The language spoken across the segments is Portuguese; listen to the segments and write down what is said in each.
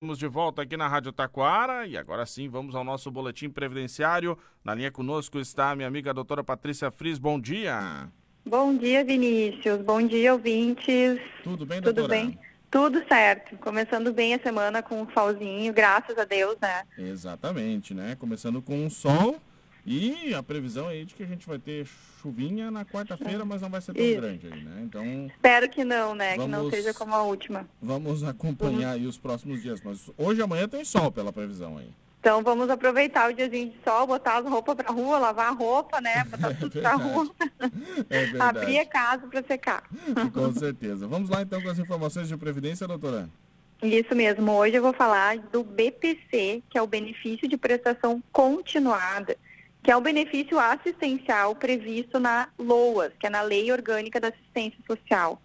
Estamos de volta aqui na Rádio Taquara e agora sim vamos ao nosso boletim previdenciário. Na linha conosco está minha amiga doutora Patrícia Fris. Bom dia. Bom dia, Vinícius. Bom dia, ouvintes. Tudo bem, doutora? Tudo bem. Tudo certo. Começando bem a semana com um solzinho, graças a Deus, né? Exatamente, né? Começando com um sol e a previsão aí de que a gente vai ter chuvinha na quarta-feira, mas não vai ser tão Isso. grande aí, né? Então. Espero que não, né? Vamos, que não seja como a última. Vamos acompanhar uhum. aí os próximos dias. Mas hoje e amanhã tem sol pela previsão aí. Então vamos aproveitar o diazinho de sol, botar as roupas pra rua, lavar a roupa, né? Botar tudo é pra rua. É Abrir a casa para secar. Com certeza. Vamos lá então com as informações de Previdência, doutora? Isso mesmo. Hoje eu vou falar do BPC, que é o benefício de prestação continuada que é o benefício assistencial previsto na LOAS, que é na Lei Orgânica da Assistência Social.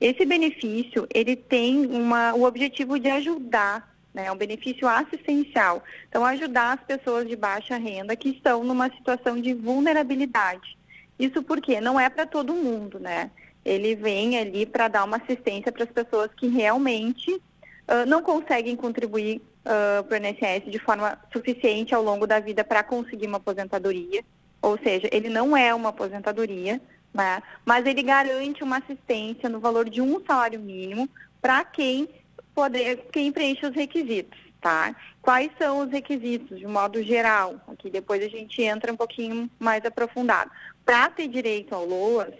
Esse benefício, ele tem uma, o objetivo de ajudar, né, é um benefício assistencial. Então, ajudar as pessoas de baixa renda que estão numa situação de vulnerabilidade. Isso porque não é para todo mundo, né? Ele vem ali para dar uma assistência para as pessoas que realmente uh, não conseguem contribuir uh, para o INSS de forma suficiente ao longo da vida para conseguir uma aposentadoria. Ou seja, ele não é uma aposentadoria, né? mas ele garante uma assistência no valor de um salário mínimo para quem poder, quem preenche os requisitos, tá? Quais são os requisitos de modo geral? Aqui depois a gente entra um pouquinho mais aprofundado. Para ter direito ao LOAS,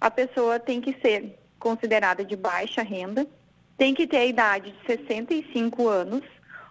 a pessoa tem que ser considerada de baixa renda, tem que ter a idade de 65 anos,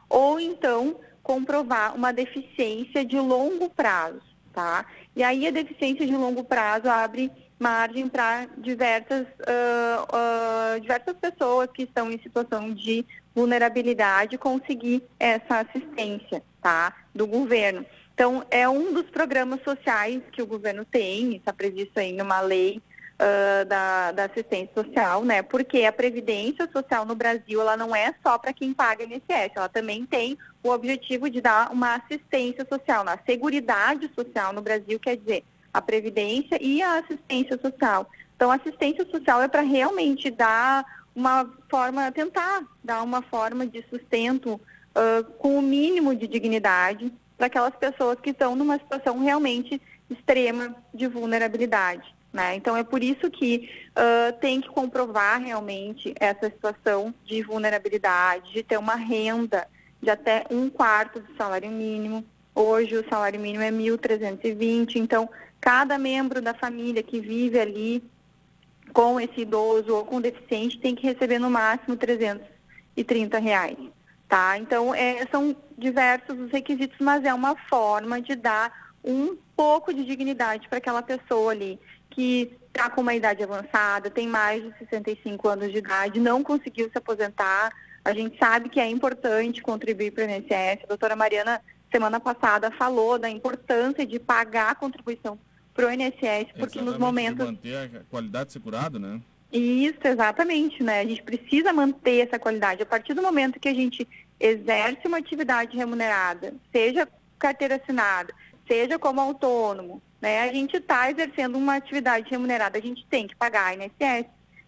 ou então comprovar uma deficiência de longo prazo, tá? E aí a deficiência de longo prazo abre margem para diversas, uh, uh, diversas pessoas que estão em situação de vulnerabilidade conseguir essa assistência, tá? Do governo. Então, é um dos programas sociais que o governo tem, está previsto aí numa lei uh, da, da, assistência social, né? Porque a previdência social no Brasil ela não é só para quem paga INSS, ela também tem o objetivo de dar uma assistência social, na seguridade social no Brasil, quer dizer, a previdência e a assistência social. Então, assistência social é para realmente dar uma forma, tentar dar uma forma de sustento uh, com o mínimo de dignidade para aquelas pessoas que estão numa situação realmente extrema de vulnerabilidade. Né? Então, é por isso que uh, tem que comprovar realmente essa situação de vulnerabilidade, de ter uma renda de até um quarto do salário mínimo. Hoje, o salário mínimo é 1.320, então, cada membro da família que vive ali com esse idoso ou com deficiente tem que receber no máximo 330 reais. Tá? Então, é, são diversos os requisitos, mas é uma forma de dar um pouco de dignidade para aquela pessoa ali que está com uma idade avançada, tem mais de 65 anos de idade, não conseguiu se aposentar. A gente sabe que é importante contribuir para o INSS. A doutora Mariana, semana passada, falou da importância de pagar a contribuição para o INSS, porque exatamente, nos momentos. Manter a qualidade segurada, né? Isso, exatamente, né? A gente precisa manter essa qualidade. A partir do momento que a gente exerce uma atividade remunerada, seja carteira assinada, seja como autônomo, né, a gente está exercendo uma atividade remunerada, a gente tem que pagar a INSS.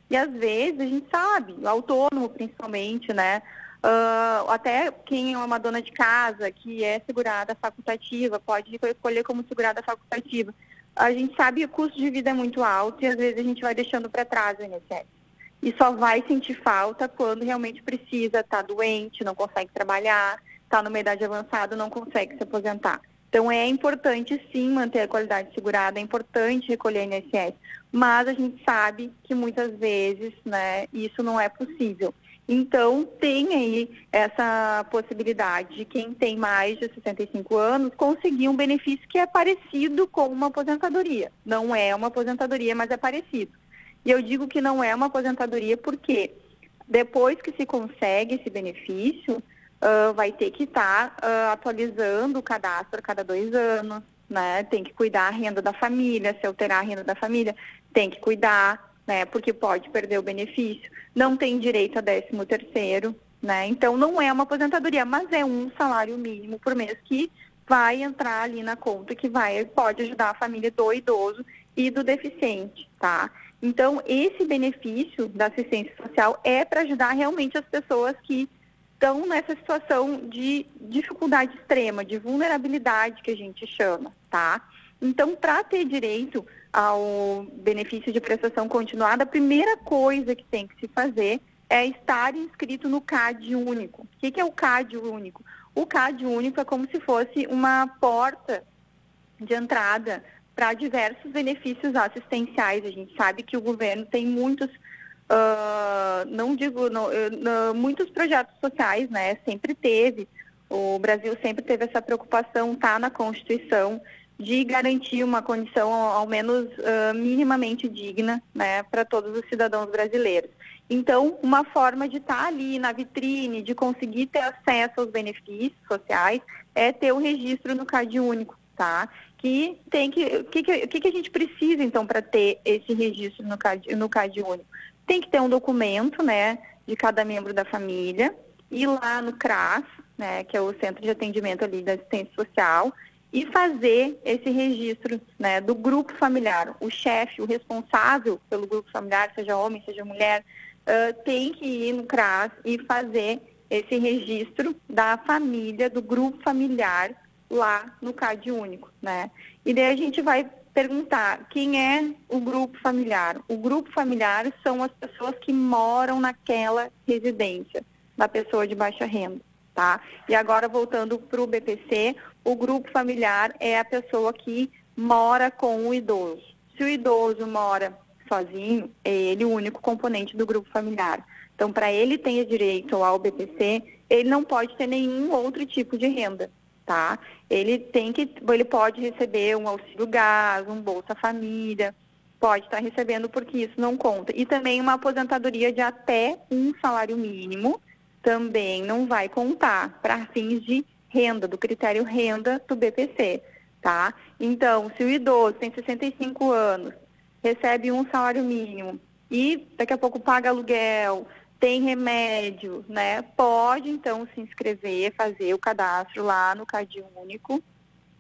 E às vezes a gente sabe, o autônomo principalmente, né? Uh, até quem é uma dona de casa que é segurada facultativa, pode escolher como segurada facultativa. A gente sabe que o custo de vida é muito alto e às vezes a gente vai deixando para trás o INSS. E só vai sentir falta quando realmente precisa, está doente, não consegue trabalhar, está numa idade avançada, não consegue se aposentar. Então é importante sim manter a qualidade segurada, é importante recolher INSS, mas a gente sabe que muitas vezes, né, isso não é possível. Então tem aí essa possibilidade de quem tem mais de 65 anos conseguir um benefício que é parecido com uma aposentadoria. Não é uma aposentadoria, mas é parecido. E eu digo que não é uma aposentadoria porque depois que se consegue esse benefício, uh, vai ter que estar tá, uh, atualizando o cadastro a cada dois anos, né? Tem que cuidar a renda da família, se alterar a renda da família, tem que cuidar, né? Porque pode perder o benefício. Não tem direito a décimo terceiro, né? Então não é uma aposentadoria, mas é um salário mínimo por mês que vai entrar ali na conta que vai pode ajudar a família do idoso e do deficiente, tá? Então esse benefício da assistência social é para ajudar realmente as pessoas que estão nessa situação de dificuldade extrema, de vulnerabilidade que a gente chama, tá? Então, para ter direito ao benefício de prestação continuada, a primeira coisa que tem que se fazer é estar inscrito no CAD único. O que, que é o CAD único? O CAD único é como se fosse uma porta de entrada para diversos benefícios assistenciais. A gente sabe que o governo tem muitos, uh, não digo, não, uh, muitos projetos sociais, né? Sempre teve. O Brasil sempre teve essa preocupação, tá na Constituição, de garantir uma condição ao menos uh, minimamente digna, né, para todos os cidadãos brasileiros. Então, uma forma de estar tá ali na vitrine, de conseguir ter acesso aos benefícios sociais, é ter o registro no CAD único, tá? que tem que. O que, que, que, a gente precisa, então, para ter esse registro no CAD, no único? Tem que ter um documento, né, de cada membro da família, ir lá no CRAS, né, que é o Centro de Atendimento ali da Assistência Social, e fazer esse registro né, do grupo familiar. O chefe, o responsável pelo grupo familiar, seja homem, seja mulher, uh, tem que ir no CRAS e fazer esse registro da família, do grupo familiar, lá no CAD único, né? E daí a gente vai perguntar quem é o grupo familiar. O grupo familiar são as pessoas que moram naquela residência da pessoa de baixa renda, tá? E agora voltando para o BPC, o grupo familiar é a pessoa que mora com o idoso. Se o idoso mora sozinho, é ele o único componente do grupo familiar. Então, para ele ter direito ao BPC, ele não pode ter nenhum outro tipo de renda tá? Ele tem que, ele pode receber um auxílio gás, um Bolsa Família, pode estar recebendo porque isso não conta. E também uma aposentadoria de até um salário mínimo também não vai contar para fins de renda, do critério renda do BPC, tá? Então, se o idoso tem 65 anos, recebe um salário mínimo e daqui a pouco paga aluguel, tem remédio, né? Pode então se inscrever, fazer o cadastro lá no Cadinho Único,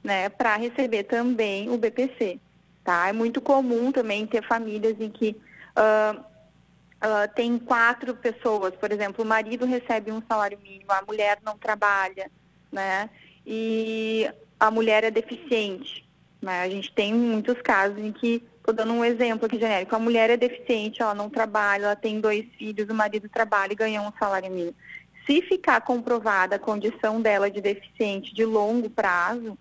né? Para receber também o BPC, tá? É muito comum também ter famílias em que uh, uh, tem quatro pessoas, por exemplo, o marido recebe um salário mínimo, a mulher não trabalha, né? E a mulher é deficiente, né? A gente tem muitos casos em que Estou dando um exemplo aqui genérico. A mulher é deficiente, ela não trabalha, ela tem dois filhos, o marido trabalha e ganha um salário mínimo. Se ficar comprovada a condição dela de deficiente de longo prazo,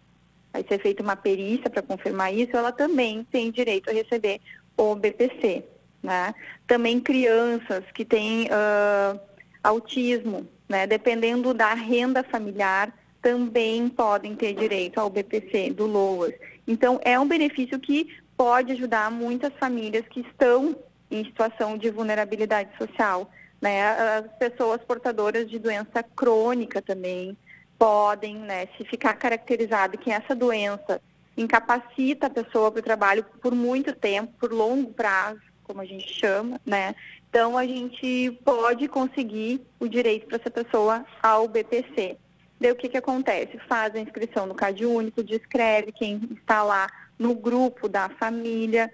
vai ser feita uma perícia para confirmar isso, ela também tem direito a receber o BPC. Né? Também crianças que têm uh, autismo, né? dependendo da renda familiar, também podem ter direito ao BPC do LOAS. Então, é um benefício que pode ajudar muitas famílias que estão em situação de vulnerabilidade social. Né? As pessoas portadoras de doença crônica também podem, né, se ficar caracterizado que essa doença incapacita a pessoa para o trabalho por muito tempo, por longo prazo, como a gente chama, né? Então a gente pode conseguir o direito para essa pessoa ao BPC. Daí o que, que acontece? Faz a inscrição no CAD único, descreve quem está lá no grupo da família,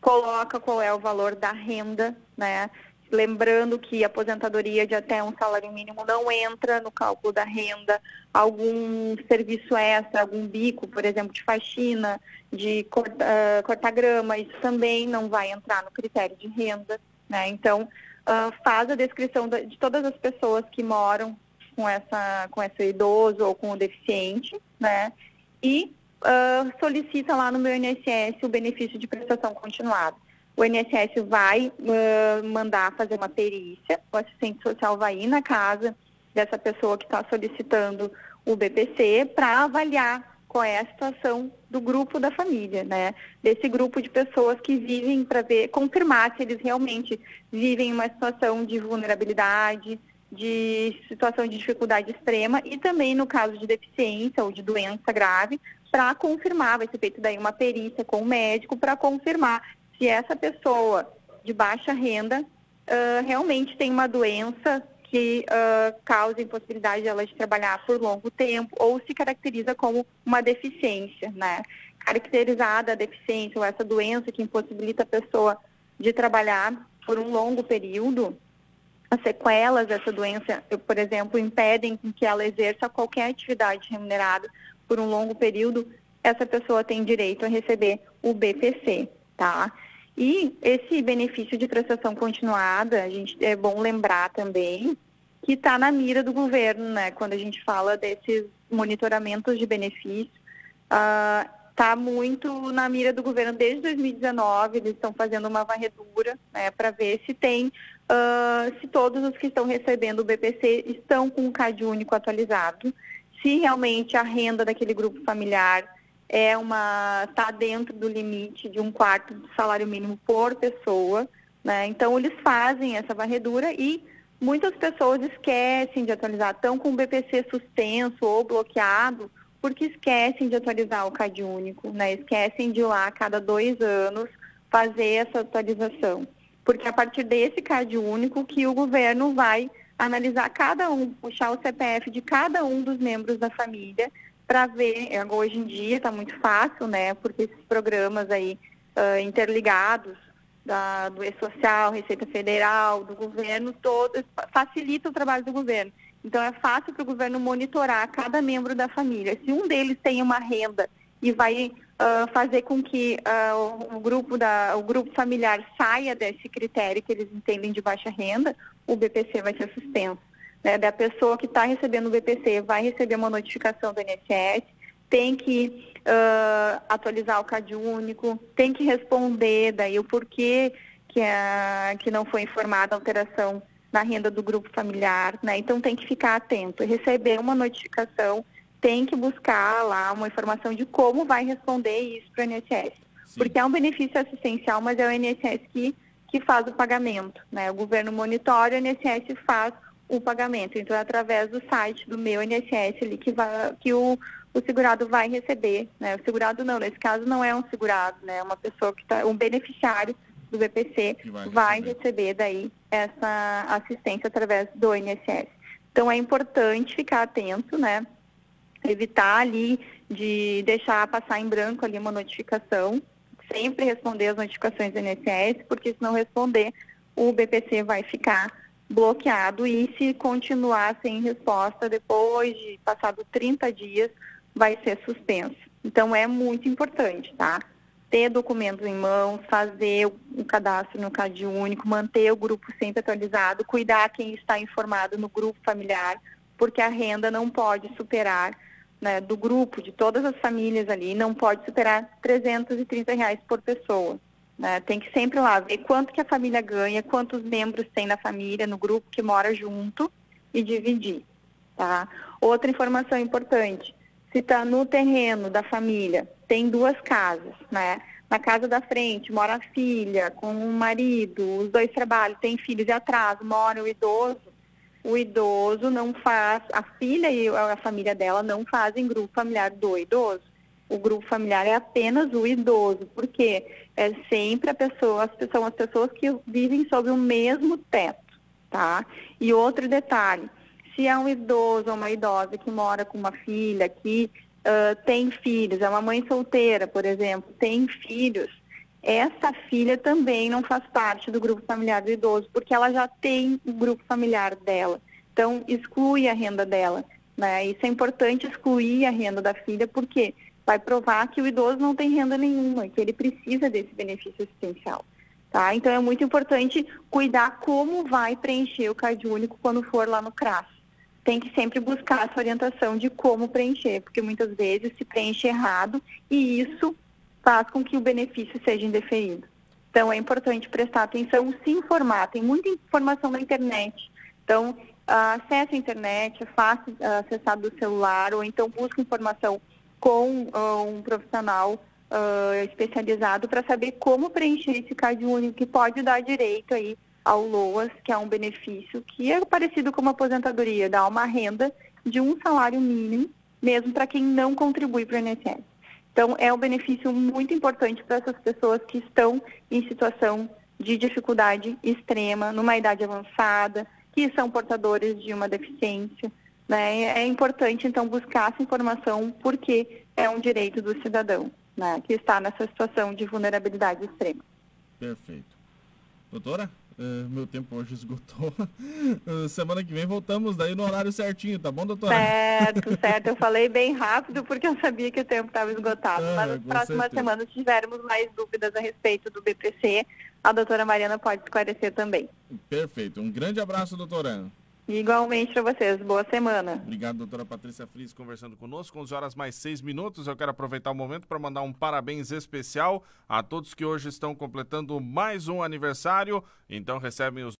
coloca qual é o valor da renda, né? Lembrando que aposentadoria de até um salário mínimo não entra no cálculo da renda, algum serviço extra, algum bico, por exemplo, de faxina, de corta, uh, cortar grama, isso também não vai entrar no critério de renda. Né? Então, uh, faz a descrição de todas as pessoas que moram com, essa, com esse idoso ou com o deficiente, né? E uh, solicita lá no meu INSS o benefício de prestação continuada. O INSS vai uh, mandar fazer uma perícia, o assistente social vai ir na casa dessa pessoa que está solicitando o BPC para avaliar qual é a situação do grupo da família, né? Desse grupo de pessoas que vivem para ver, confirmar se eles realmente vivem uma situação de vulnerabilidade, de situação de dificuldade extrema e também no caso de deficiência ou de doença grave, para confirmar, vai ser feita daí uma perícia com o médico para confirmar se essa pessoa de baixa renda uh, realmente tem uma doença que uh, causa impossibilidade dela de trabalhar por longo tempo ou se caracteriza como uma deficiência, né? Caracterizada a deficiência ou essa doença que impossibilita a pessoa de trabalhar por um longo período, as sequelas dessa doença, por exemplo, impedem que ela exerça qualquer atividade remunerada por um longo período, essa pessoa tem direito a receber o BPC, tá? E esse benefício de prestação continuada, a gente é bom lembrar também que está na mira do governo, né? Quando a gente fala desses monitoramentos de benefício, está uh, muito na mira do governo desde 2019. Eles estão fazendo uma varredura né, para ver se tem, uh, se todos os que estão recebendo o BPC estão com o CAD único atualizado, se realmente a renda daquele grupo familiar é uma está dentro do limite de um quarto do salário mínimo por pessoa, né? Então eles fazem essa varredura e muitas pessoas esquecem de atualizar, estão com o BPC suspenso ou bloqueado porque esquecem de atualizar o CAD único, né? Esquecem de ir lá a cada dois anos fazer essa atualização, porque a partir desse CAD único que o governo vai analisar cada um, puxar o CPF de cada um dos membros da família para ver, é, hoje em dia está muito fácil, né, porque esses programas aí uh, interligados da, do E-Social, Receita Federal, do governo, todos facilita o trabalho do governo. Então é fácil para o governo monitorar cada membro da família. Se um deles tem uma renda e vai uh, fazer com que uh, o, grupo da, o grupo familiar saia desse critério que eles entendem de baixa renda, o BPC vai ser suspenso né, da pessoa que está recebendo o BPC vai receber uma notificação do INSS, tem que uh, atualizar o CAD único, tem que responder daí o porquê que, a, que não foi informada a alteração na renda do grupo familiar, né? Então tem que ficar atento, receber uma notificação, tem que buscar lá uma informação de como vai responder isso para o INSS. Sim. Porque é um benefício assistencial, mas é o INSS que, que faz o pagamento, né? O governo monitora, o INSS faz o pagamento. Então, é através do site do meu INSS ali que, vai, que o, o segurado vai receber, né? O segurado não, nesse caso não é um segurado, né? É uma pessoa que está, um beneficiário do BPC vai, vai receber daí essa assistência através do INSS. Então, é importante ficar atento, né? Evitar ali de deixar passar em branco ali uma notificação, sempre responder as notificações do INSS, porque se não responder, o BPC vai ficar bloqueado e se continuar sem resposta depois de passado 30 dias vai ser suspenso. Então é muito importante, tá? Ter documentos em mãos, fazer o cadastro no CAD único, manter o grupo sempre atualizado, cuidar quem está informado no grupo familiar, porque a renda não pode superar né, do grupo, de todas as famílias ali, não pode superar 330 reais por pessoa. Né? Tem que sempre lá ver quanto que a família ganha, quantos membros tem na família, no grupo que mora junto e dividir. Tá? Outra informação importante, se está no terreno da família, tem duas casas, né? Na casa da frente mora a filha com o marido, os dois trabalham, tem filhos e atrás, mora o idoso. O idoso não faz, a filha e a família dela não fazem grupo familiar do idoso o grupo familiar é apenas o idoso, porque é sempre a pessoa, são as pessoas que vivem sob o mesmo teto, tá? E outro detalhe, se é um idoso ou uma idosa que mora com uma filha, que uh, tem filhos, é uma mãe solteira, por exemplo, tem filhos, essa filha também não faz parte do grupo familiar do idoso, porque ela já tem o grupo familiar dela. Então, exclui a renda dela. Né? Isso é importante excluir a renda da filha, porque vai provar que o idoso não tem renda nenhuma, que ele precisa desse benefício assistencial. Tá? Então é muito importante cuidar como vai preencher o CAD único quando for lá no CRAS. Tem que sempre buscar essa orientação de como preencher, porque muitas vezes se preenche errado e isso faz com que o benefício seja indeferido. Então é importante prestar atenção, se informar. Tem muita informação na internet. Então, acesse a internet, fácil acessar do celular, ou então busque informação com uh, um profissional uh, especializado para saber como preencher esse CAD único que pode dar direito aí ao LOAS, que é um benefício que é parecido com uma aposentadoria, dá uma renda de um salário mínimo, mesmo para quem não contribui para o INSS. Então, é um benefício muito importante para essas pessoas que estão em situação de dificuldade extrema, numa idade avançada, que são portadores de uma deficiência. Né? É importante, então, buscar essa informação porque é um direito do cidadão né, que está nessa situação de vulnerabilidade extrema. Perfeito. Doutora, Uh, meu tempo hoje esgotou. Uh, semana que vem voltamos daí no horário certinho, tá bom, doutora? Certo, certo. Eu falei bem rápido porque eu sabia que o tempo estava esgotado. Ah, Mas nas próximas certeza. semanas, se tivermos mais dúvidas a respeito do BPC, a doutora Mariana pode esclarecer também. Perfeito. Um grande abraço, doutora. Igualmente para vocês. Boa semana. Obrigado, doutora Patrícia Fris, conversando conosco. 11 horas mais 6 minutos. Eu quero aproveitar o momento para mandar um parabéns especial a todos que hoje estão completando mais um aniversário. Então recebem os